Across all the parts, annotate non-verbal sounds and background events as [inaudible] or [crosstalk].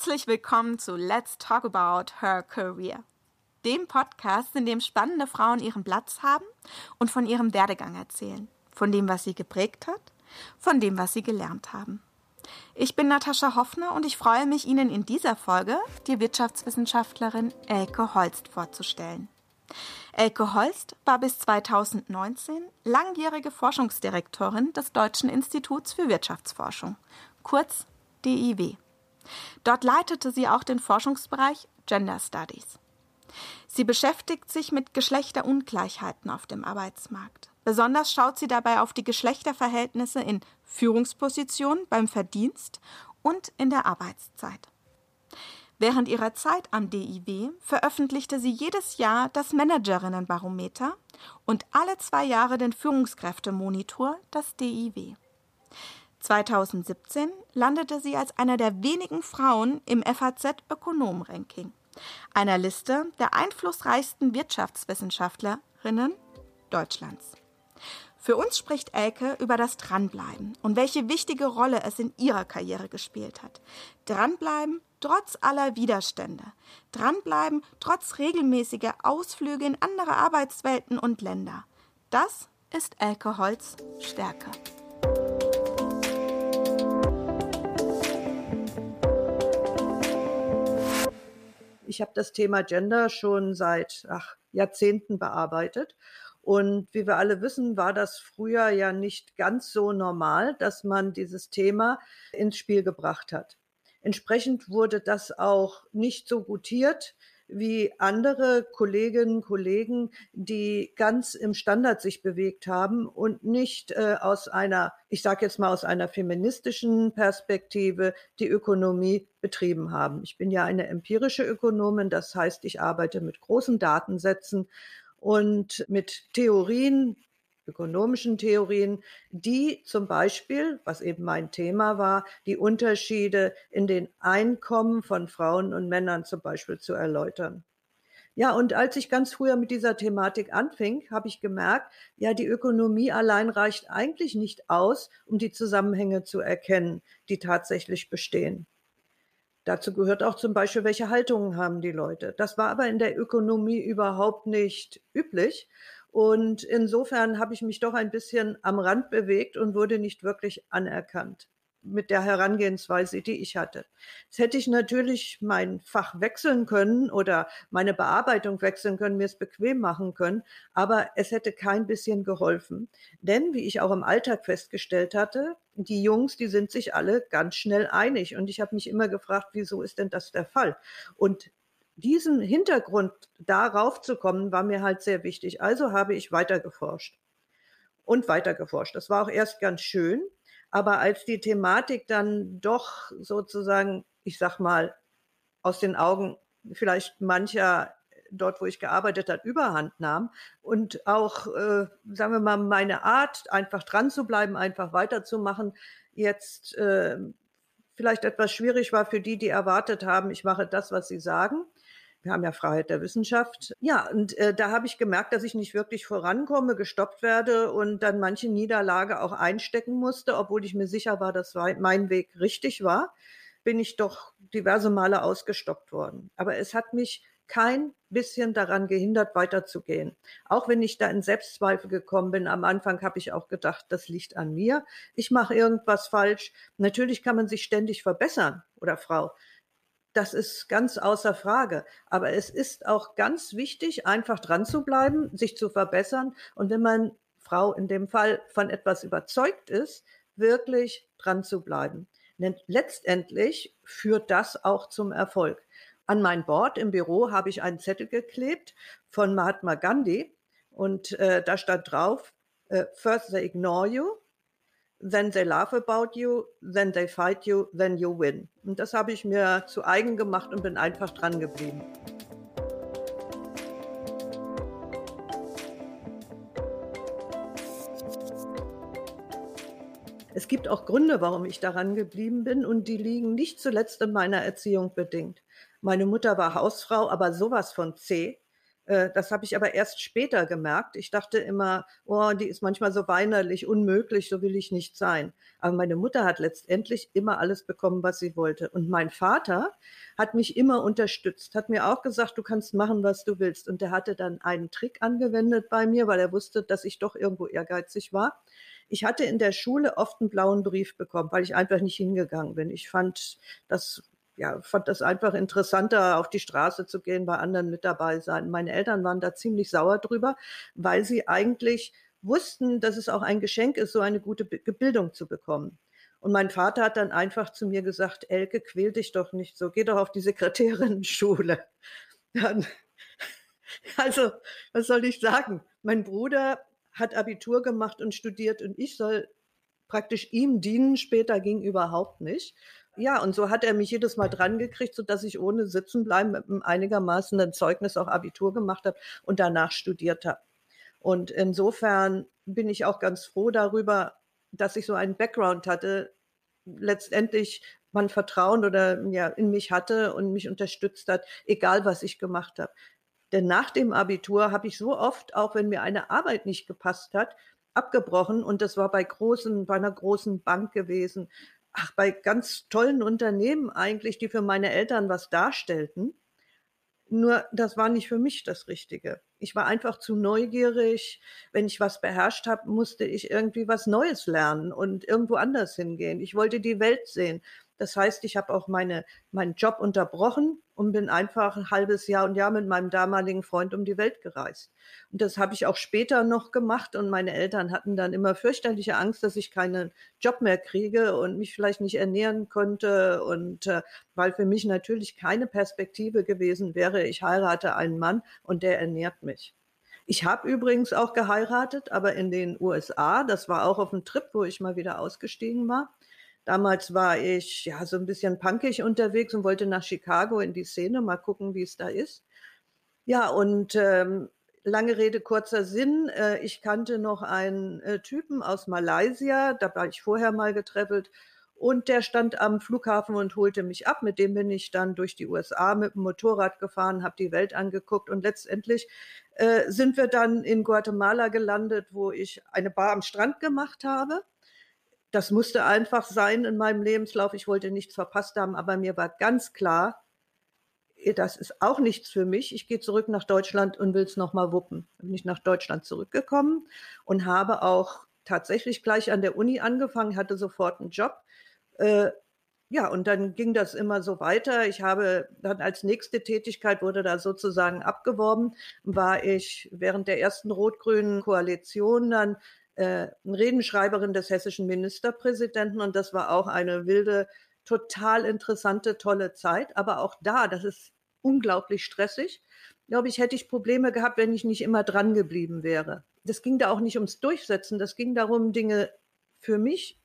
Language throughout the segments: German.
Herzlich willkommen zu Let's Talk About Her Career, dem Podcast, in dem spannende Frauen ihren Platz haben und von ihrem Werdegang erzählen, von dem, was sie geprägt hat, von dem, was sie gelernt haben. Ich bin Natascha Hoffner und ich freue mich, Ihnen in dieser Folge die Wirtschaftswissenschaftlerin Elke Holst vorzustellen. Elke Holst war bis 2019 langjährige Forschungsdirektorin des Deutschen Instituts für Wirtschaftsforschung, kurz DIW. Dort leitete sie auch den Forschungsbereich Gender Studies. Sie beschäftigt sich mit Geschlechterungleichheiten auf dem Arbeitsmarkt. Besonders schaut sie dabei auf die Geschlechterverhältnisse in Führungspositionen, beim Verdienst und in der Arbeitszeit. Während ihrer Zeit am DIW veröffentlichte sie jedes Jahr das Managerinnenbarometer und alle zwei Jahre den Führungskräftemonitor, das DIW. 2017 landete sie als einer der wenigen Frauen im FAZ Ökonom-Ranking, einer Liste der einflussreichsten Wirtschaftswissenschaftlerinnen Deutschlands. Für uns spricht Elke über das Dranbleiben und welche wichtige Rolle es in ihrer Karriere gespielt hat. Dranbleiben trotz aller Widerstände. Dranbleiben trotz regelmäßiger Ausflüge in andere Arbeitswelten und Länder. Das ist Elke Holz Stärke. Ich habe das Thema Gender schon seit ach, Jahrzehnten bearbeitet und wie wir alle wissen, war das früher ja nicht ganz so normal, dass man dieses Thema ins Spiel gebracht hat. Entsprechend wurde das auch nicht so gutiert wie andere Kolleginnen und Kollegen, die ganz im Standard sich bewegt haben und nicht äh, aus einer, ich sage jetzt mal aus einer feministischen Perspektive die Ökonomie betrieben haben. Ich bin ja eine empirische Ökonomin, das heißt, ich arbeite mit großen Datensätzen und mit Theorien, ökonomischen Theorien, die zum Beispiel, was eben mein Thema war, die Unterschiede in den Einkommen von Frauen und Männern zum Beispiel zu erläutern. Ja, und als ich ganz früher mit dieser Thematik anfing, habe ich gemerkt, ja, die Ökonomie allein reicht eigentlich nicht aus, um die Zusammenhänge zu erkennen, die tatsächlich bestehen. Dazu gehört auch zum Beispiel, welche Haltungen haben die Leute. Das war aber in der Ökonomie überhaupt nicht üblich. Und insofern habe ich mich doch ein bisschen am Rand bewegt und wurde nicht wirklich anerkannt mit der Herangehensweise, die ich hatte. Jetzt hätte ich natürlich mein Fach wechseln können oder meine Bearbeitung wechseln können, mir es bequem machen können, aber es hätte kein bisschen geholfen. Denn, wie ich auch im Alltag festgestellt hatte, die Jungs, die sind sich alle ganz schnell einig. Und ich habe mich immer gefragt, wieso ist denn das der Fall? Und diesen Hintergrund darauf zu kommen, war mir halt sehr wichtig. Also habe ich weiter geforscht und weiter geforscht. Das war auch erst ganz schön, aber als die Thematik dann doch sozusagen, ich sag mal, aus den Augen vielleicht mancher dort, wo ich gearbeitet hat, überhand nahm und auch, äh, sagen wir mal, meine Art, einfach dran zu bleiben, einfach weiterzumachen, jetzt äh, vielleicht etwas schwierig war für die, die erwartet haben, ich mache das, was sie sagen. Wir haben ja Freiheit der Wissenschaft. Ja, und äh, da habe ich gemerkt, dass ich nicht wirklich vorankomme, gestoppt werde und dann manche Niederlage auch einstecken musste, obwohl ich mir sicher war, dass mein Weg richtig war, bin ich doch diverse Male ausgestoppt worden. Aber es hat mich kein bisschen daran gehindert, weiterzugehen. Auch wenn ich da in Selbstzweifel gekommen bin, am Anfang habe ich auch gedacht, das liegt an mir. Ich mache irgendwas falsch. Natürlich kann man sich ständig verbessern oder Frau. Das ist ganz außer Frage. Aber es ist auch ganz wichtig, einfach dran zu bleiben, sich zu verbessern. Und wenn man, Frau in dem Fall, von etwas überzeugt ist, wirklich dran zu bleiben. Denn letztendlich führt das auch zum Erfolg. An mein Board im Büro habe ich einen Zettel geklebt von Mahatma Gandhi und äh, da stand drauf, äh, first they ignore you, then they laugh about you, then they fight you, then you win. Und das habe ich mir zu eigen gemacht und bin einfach dran geblieben. Es gibt auch Gründe, warum ich daran geblieben bin und die liegen nicht zuletzt in meiner Erziehung bedingt. Meine Mutter war Hausfrau, aber sowas von Äh, das habe ich aber erst später gemerkt. Ich dachte immer, oh, die ist manchmal so weinerlich, unmöglich, so will ich nicht sein. Aber meine Mutter hat letztendlich immer alles bekommen, was sie wollte. Und mein Vater hat mich immer unterstützt, hat mir auch gesagt, du kannst machen, was du willst. Und der hatte dann einen Trick angewendet bei mir, weil er wusste, dass ich doch irgendwo ehrgeizig war. Ich hatte in der Schule oft einen blauen Brief bekommen, weil ich einfach nicht hingegangen bin. Ich fand, das ja, fand das einfach interessanter, auf die Straße zu gehen, bei anderen mit dabei sein. Meine Eltern waren da ziemlich sauer drüber, weil sie eigentlich wussten, dass es auch ein Geschenk ist, so eine gute Bildung zu bekommen. Und mein Vater hat dann einfach zu mir gesagt, Elke, quäl dich doch nicht so, geh doch auf die Sekretärinnen-Schule. [laughs] [laughs] Also, was soll ich sagen? Mein Bruder hat Abitur gemacht und studiert und ich soll praktisch ihm dienen, später ging überhaupt nicht. Ja, und so hat er mich jedes Mal dran gekriegt, so dass ich ohne sitzen bleiben mit einem einigermaßen ein Zeugnis auch Abitur gemacht habe und danach studiert habe. Und insofern bin ich auch ganz froh darüber, dass ich so einen Background hatte, letztendlich man Vertrauen oder ja in mich hatte und mich unterstützt hat, egal was ich gemacht habe. Denn nach dem Abitur habe ich so oft, auch wenn mir eine Arbeit nicht gepasst hat, abgebrochen und das war bei großen, bei einer großen Bank gewesen, ach, bei ganz tollen Unternehmen eigentlich, die für meine Eltern was darstellten. Nur das war nicht für mich das Richtige. Ich war einfach zu neugierig. Wenn ich was beherrscht habe, musste ich irgendwie was Neues lernen und irgendwo anders hingehen. Ich wollte die Welt sehen. Das heißt, ich habe auch meine, meinen Job unterbrochen und bin einfach ein halbes Jahr und Jahr mit meinem damaligen Freund um die Welt gereist. Und das habe ich auch später noch gemacht und meine Eltern hatten dann immer fürchterliche Angst, dass ich keinen Job mehr kriege und mich vielleicht nicht ernähren konnte und äh, weil für mich natürlich keine Perspektive gewesen wäre, ich heirate einen Mann und der ernährt mich. Ich habe übrigens auch geheiratet, aber in den USA. Das war auch auf einem Trip, wo ich mal wieder ausgestiegen war. Damals war ich ja so ein bisschen punkig unterwegs und wollte nach Chicago in die Szene, mal gucken, wie es da ist. Ja, und ähm, lange Rede, kurzer Sinn. Äh, ich kannte noch einen äh, Typen aus Malaysia, da war ich vorher mal getreffelt. Und der stand am Flughafen und holte mich ab. Mit dem bin ich dann durch die USA mit dem Motorrad gefahren, habe die Welt angeguckt und letztendlich äh, sind wir dann in Guatemala gelandet, wo ich eine Bar am Strand gemacht habe das musste einfach sein in meinem Lebenslauf. Ich wollte nichts verpasst haben, aber mir war ganz klar, das ist auch nichts für mich. Ich gehe zurück nach Deutschland und will es nochmal wuppen. Bin ich nach Deutschland zurückgekommen und habe auch tatsächlich gleich an der Uni angefangen, hatte sofort einen Job. Äh, ja, und dann ging das immer so weiter. Ich habe dann als nächste Tätigkeit wurde da sozusagen abgeworben, war ich während der ersten rot-grünen Koalition dann äh, Redenschreiberin des hessischen Ministerpräsidenten und das war auch eine wilde, total interessante, tolle Zeit. Aber auch da, das ist unglaublich stressig. Glaube ich, hätte ich Probleme gehabt, wenn ich nicht immer dran geblieben wäre. Das ging da auch nicht ums Durchsetzen, das ging darum, Dinge für mich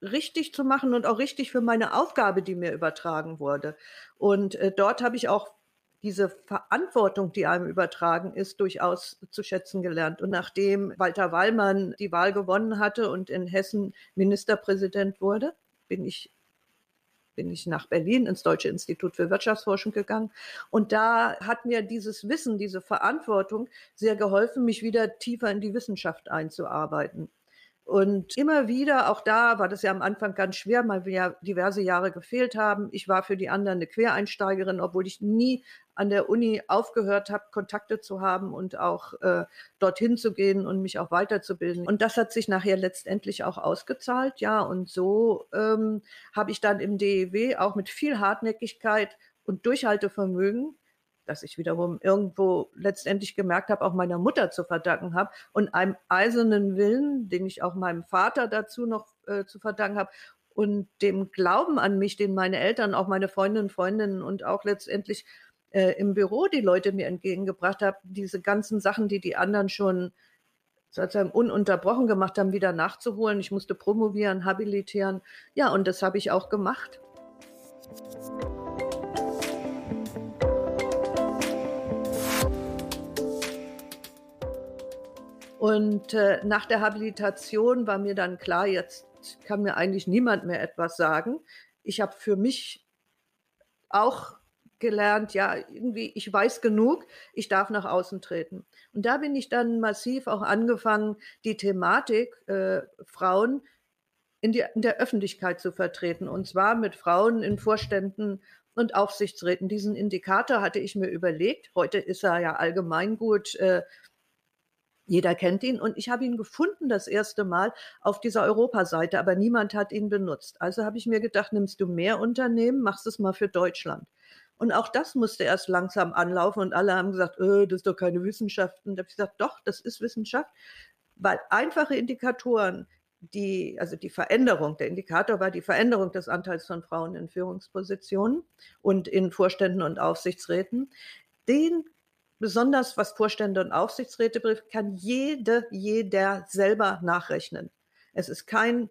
richtig zu machen und auch richtig für meine Aufgabe, die mir übertragen wurde. Und äh, dort habe ich auch diese Verantwortung, die einem übertragen ist, durchaus zu schätzen gelernt. Und nachdem Walter Wallmann die Wahl gewonnen hatte und in Hessen Ministerpräsident wurde, bin ich bin ich nach Berlin ins Deutsche Institut für Wirtschaftsforschung gegangen. Und da hat mir dieses Wissen, diese Verantwortung sehr geholfen, mich wieder tiefer in die Wissenschaft einzuarbeiten. Und immer wieder, auch da war das ja am Anfang ganz schwer, weil wir ja diverse Jahre gefehlt haben. Ich war für die anderen eine Quereinsteigerin, obwohl ich nie an der Uni aufgehört habe, Kontakte zu haben und auch äh, dorthin zu gehen und mich auch weiterzubilden. Und das hat sich nachher letztendlich auch ausgezahlt, ja. Und so ähm, habe ich dann im DEW auch mit viel Hartnäckigkeit und Durchhaltevermögen dass ich wiederum irgendwo letztendlich gemerkt habe, auch meiner Mutter zu verdanken habe und einem eisernen Willen, den ich auch meinem Vater dazu noch äh, zu verdanken habe und dem Glauben an mich, den meine Eltern, auch meine Freundinnen, Freundinnen und auch letztendlich äh, im Büro die Leute mir entgegengebracht haben, diese ganzen Sachen, die die anderen schon sozusagen ununterbrochen gemacht haben, wieder nachzuholen. Ich musste promovieren, habilitieren. Ja, und das habe ich auch gemacht. Und äh, nach der Habilitation war mir dann klar, jetzt kann mir eigentlich niemand mehr etwas sagen. Ich habe für mich auch gelernt, ja, irgendwie, ich weiß genug, ich darf nach außen treten. Und da bin ich dann massiv auch angefangen, die Thematik äh, Frauen in, die, in der Öffentlichkeit zu vertreten. Und zwar mit Frauen in Vorständen und Aufsichtsräten. Diesen Indikator hatte ich mir überlegt. Heute ist er ja allgemeingut äh, jeder kennt ihn und ich habe ihn gefunden das erste Mal auf dieser Europaseite, aber niemand hat ihn benutzt. Also habe ich mir gedacht, nimmst du mehr Unternehmen, machst es mal für Deutschland. Und auch das musste erst langsam anlaufen und alle haben gesagt, äh, das ist doch keine Wissenschaft. Und da habe ich gesagt, doch, das ist Wissenschaft, weil einfache Indikatoren, die, also die Veränderung, der Indikator war die Veränderung des Anteils von Frauen in Führungspositionen und in Vorständen und Aufsichtsräten. Den besonders was Vorstände und Aufsichtsräte betrifft, kann jede, jeder selber nachrechnen. Es ist kein,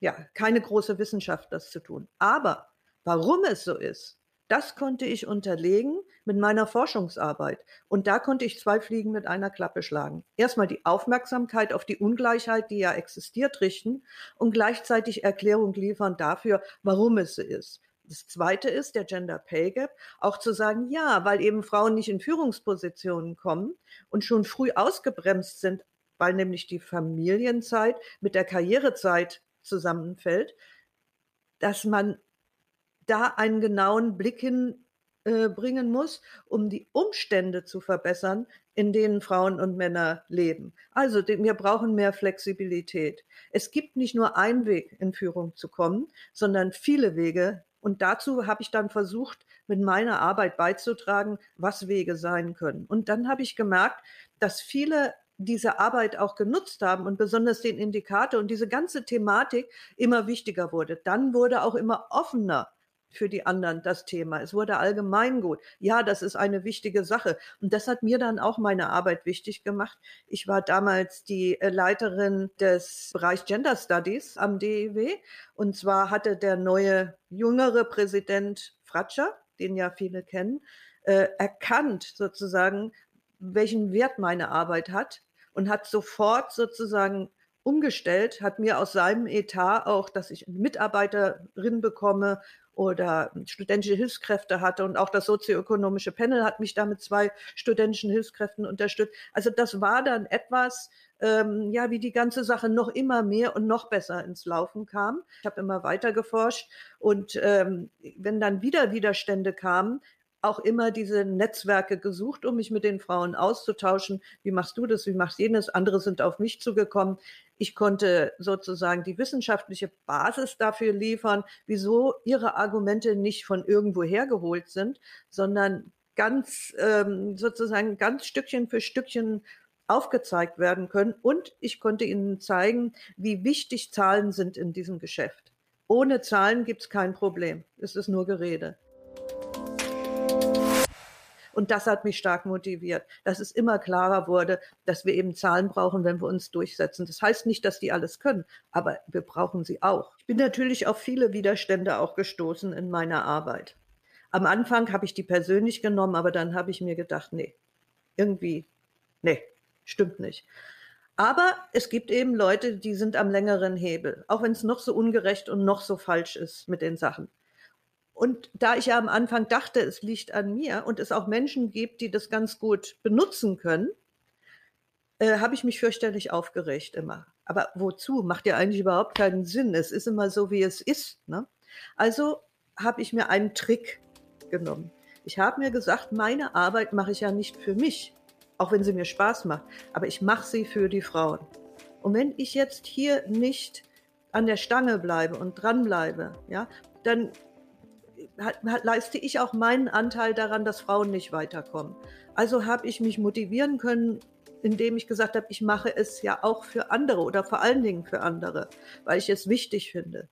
ja, keine große Wissenschaft, das zu tun. Aber warum es so ist, das konnte ich unterlegen mit meiner Forschungsarbeit. Und da konnte ich zwei Fliegen mit einer Klappe schlagen. Erstmal die Aufmerksamkeit auf die Ungleichheit, die ja existiert, richten und gleichzeitig Erklärung liefern dafür, warum es so ist. Das zweite ist der Gender Pay Gap, auch zu sagen, ja, weil eben Frauen nicht in Führungspositionen kommen und schon früh ausgebremst sind, weil nämlich die Familienzeit mit der Karrierezeit zusammenfällt, dass man da einen genauen Blick hin äh, muss, um die Umstände zu verbessern, in denen Frauen und Männer leben. Also wir brauchen mehr Flexibilität. Es gibt nicht nur einen Weg, in Führung zu kommen, sondern viele Wege, und dazu habe ich dann versucht, mit meiner Arbeit beizutragen, was Wege sein können. Und dann habe ich gemerkt, dass viele diese Arbeit auch genutzt haben und besonders den Indikator und diese ganze Thematik immer wichtiger wurde. Dann wurde auch immer offener für die anderen das Thema. Es wurde allgemeingut. Ja, das ist eine wichtige Sache. Und das hat mir dann auch meine Arbeit wichtig gemacht. Ich war damals die äh, Leiterin des Bereichs Gender Studies am DEW. Und zwar hatte der neue jüngere Präsident Fratscher, den ja viele kennen, äh, erkannt sozusagen, welchen Wert meine Arbeit hat und hat sofort sozusagen umgestellt, hat mir aus seinem Etat auch, dass ich Mitarbeiterin bekomme oder studentische Hilfskräfte hatte und auch das sozioökonomische Panel hat mich da mit zwei studentischen Hilfskräften unterstützt. Also das war dann etwas, ähm, ja, wie die ganze Sache noch immer mehr und noch besser ins Laufen kam. Ich habe immer weiter geforscht und ähm, wenn dann wieder Widerstände kamen, auch immer diese Netzwerke gesucht, um mich mit den Frauen auszutauschen. Wie machst du das? Wie machst jenes? Andere sind auf mich zugekommen. Ich konnte sozusagen die wissenschaftliche Basis dafür liefern, wieso ihre Argumente nicht von irgendwo hergeholt sind, sondern ganz ähm, sozusagen ganz Stückchen für Stückchen aufgezeigt werden können. Und ich konnte ihnen zeigen, wie wichtig Zahlen sind in diesem Geschäft. Ohne Zahlen gibt es kein Problem. Es ist nur Gerede. Und das hat mich stark motiviert, dass es immer klarer wurde, dass wir eben Zahlen brauchen, wenn wir uns durchsetzen. Das heißt nicht, dass die alles können, aber wir brauchen sie auch. Ich bin natürlich auf viele Widerstände auch gestoßen in meiner Arbeit. Am Anfang habe ich die persönlich genommen, aber dann habe ich mir gedacht, nee, irgendwie, nee, stimmt nicht. Aber es gibt eben Leute, die sind am längeren Hebel, auch wenn es noch so ungerecht und noch so falsch ist mit den Sachen. Und da ich ja am Anfang dachte, es liegt an mir und es auch Menschen gibt, die das ganz gut benutzen können, äh, habe ich mich fürchterlich aufgeregt immer. Aber wozu? Macht ja eigentlich überhaupt keinen Sinn. Es ist immer so, wie es ist. Ne? Also habe ich mir einen Trick genommen. Ich habe mir gesagt, meine Arbeit mache ich ja nicht für mich, auch wenn sie mir Spaß macht, aber ich mache sie für die Frauen. Und wenn ich jetzt hier nicht an der Stange bleibe und dranbleibe, ja, dann leiste ich auch meinen Anteil daran, dass Frauen nicht weiterkommen. Also habe ich mich motivieren können, indem ich gesagt habe, ich mache es ja auch für andere oder vor allen Dingen für andere, weil ich es wichtig finde.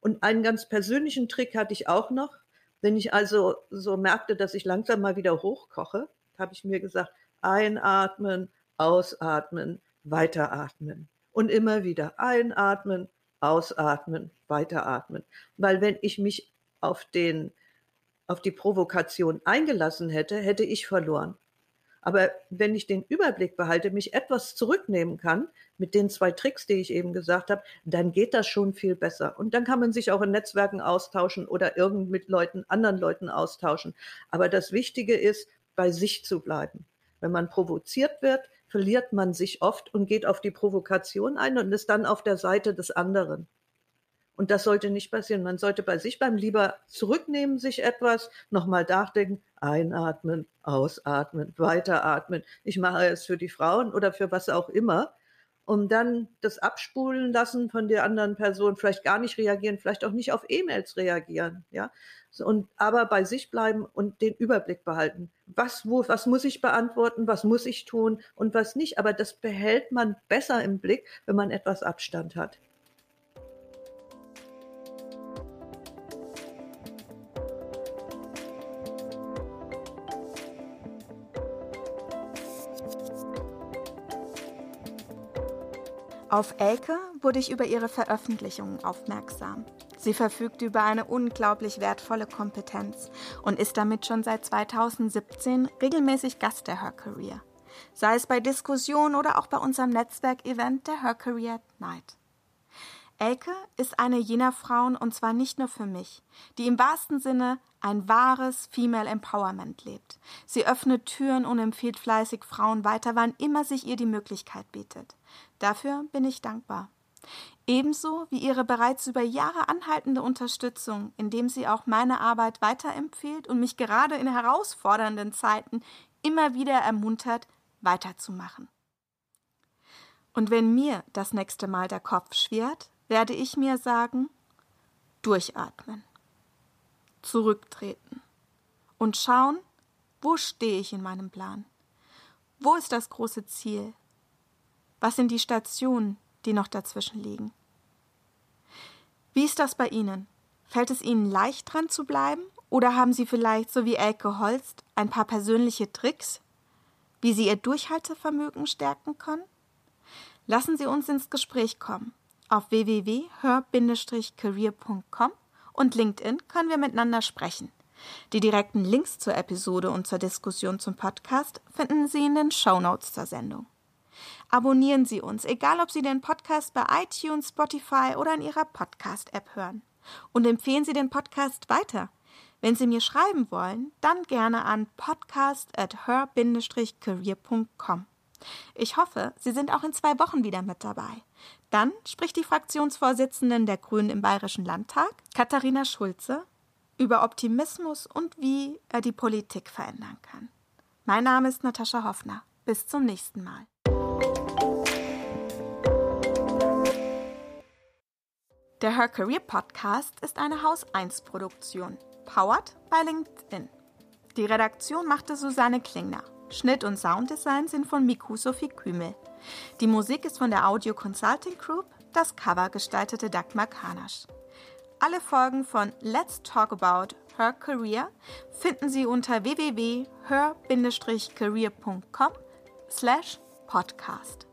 Und einen ganz persönlichen Trick hatte ich auch noch. Wenn ich also so merkte, dass ich langsam mal wieder hochkoche, habe ich mir gesagt, einatmen, ausatmen, weiteratmen. Und immer wieder einatmen, ausatmen, weiteratmen. Weil wenn ich mich auf den, auf die Provokation eingelassen hätte, hätte ich verloren. Aber wenn ich den Überblick behalte, mich etwas zurücknehmen kann, mit den zwei Tricks, die ich eben gesagt habe, dann geht das schon viel besser. Und dann kann man sich auch in Netzwerken austauschen oder irgend mit Leuten, anderen Leuten austauschen. Aber das Wichtige ist, bei sich zu bleiben. Wenn man provoziert wird, verliert man sich oft und geht auf die Provokation ein und ist dann auf der Seite des anderen. Und das sollte nicht passieren. Man sollte bei sich beim lieber zurücknehmen, sich etwas, nochmal nachdenken, einatmen, ausatmen, weiteratmen. Ich mache es für die Frauen oder für was auch immer. Um dann das abspulen lassen von der anderen Person, vielleicht gar nicht reagieren, vielleicht auch nicht auf E-Mails reagieren, ja. Und aber bei sich bleiben und den Überblick behalten. Was, wo, was muss ich beantworten, was muss ich tun und was nicht. Aber das behält man besser im Blick, wenn man etwas Abstand hat. Auf Elke wurde ich über ihre Veröffentlichungen aufmerksam. Sie verfügt über eine unglaublich wertvolle Kompetenz und ist damit schon seit 2017 regelmäßig Gast der Her Career. Sei es bei Diskussionen oder auch bei unserem Netzwerkevent der Her Career Night. Elke ist eine jener Frauen, und zwar nicht nur für mich, die im wahrsten Sinne ein wahres Female Empowerment lebt. Sie öffnet Türen und empfiehlt fleißig Frauen weiter, wann immer sich ihr die Möglichkeit bietet. Dafür bin ich dankbar. Ebenso wie ihre bereits über Jahre anhaltende Unterstützung, indem sie auch meine Arbeit weiterempfiehlt und mich gerade in herausfordernden Zeiten immer wieder ermuntert, weiterzumachen. Und wenn mir das nächste Mal der Kopf schwirrt, werde ich mir sagen, durchatmen, zurücktreten und schauen, wo stehe ich in meinem Plan? Wo ist das große Ziel? Was sind die Stationen, die noch dazwischen liegen? Wie ist das bei Ihnen? Fällt es Ihnen leicht dran zu bleiben? Oder haben Sie vielleicht, so wie Elke Holst, ein paar persönliche Tricks, wie Sie Ihr Durchhaltevermögen stärken können? Lassen Sie uns ins Gespräch kommen. Auf www.hör-career.com und LinkedIn können wir miteinander sprechen. Die direkten Links zur Episode und zur Diskussion zum Podcast finden Sie in den Show Notes zur Sendung. Abonnieren Sie uns, egal ob Sie den Podcast bei iTunes, Spotify oder in Ihrer Podcast-App hören. Und empfehlen Sie den Podcast weiter. Wenn Sie mir schreiben wollen, dann gerne an podcast at her-career.com. Ich hoffe, Sie sind auch in zwei Wochen wieder mit dabei. Dann spricht die Fraktionsvorsitzenden der Grünen im Bayerischen Landtag, Katharina Schulze, über Optimismus und wie er die Politik verändern kann. Mein Name ist Natascha Hoffner. Bis zum nächsten Mal. Der Her Career Podcast ist eine Haus 1 Produktion, powered by LinkedIn. Die Redaktion machte Susanne Klingner. Schnitt und Sounddesign sind von Miku Sophie Kümel. Die Musik ist von der Audio Consulting Group, das Cover gestaltete Dagmar Kanasch. Alle Folgen von Let's Talk About Her Career finden Sie unter www.her-career.com slash podcast.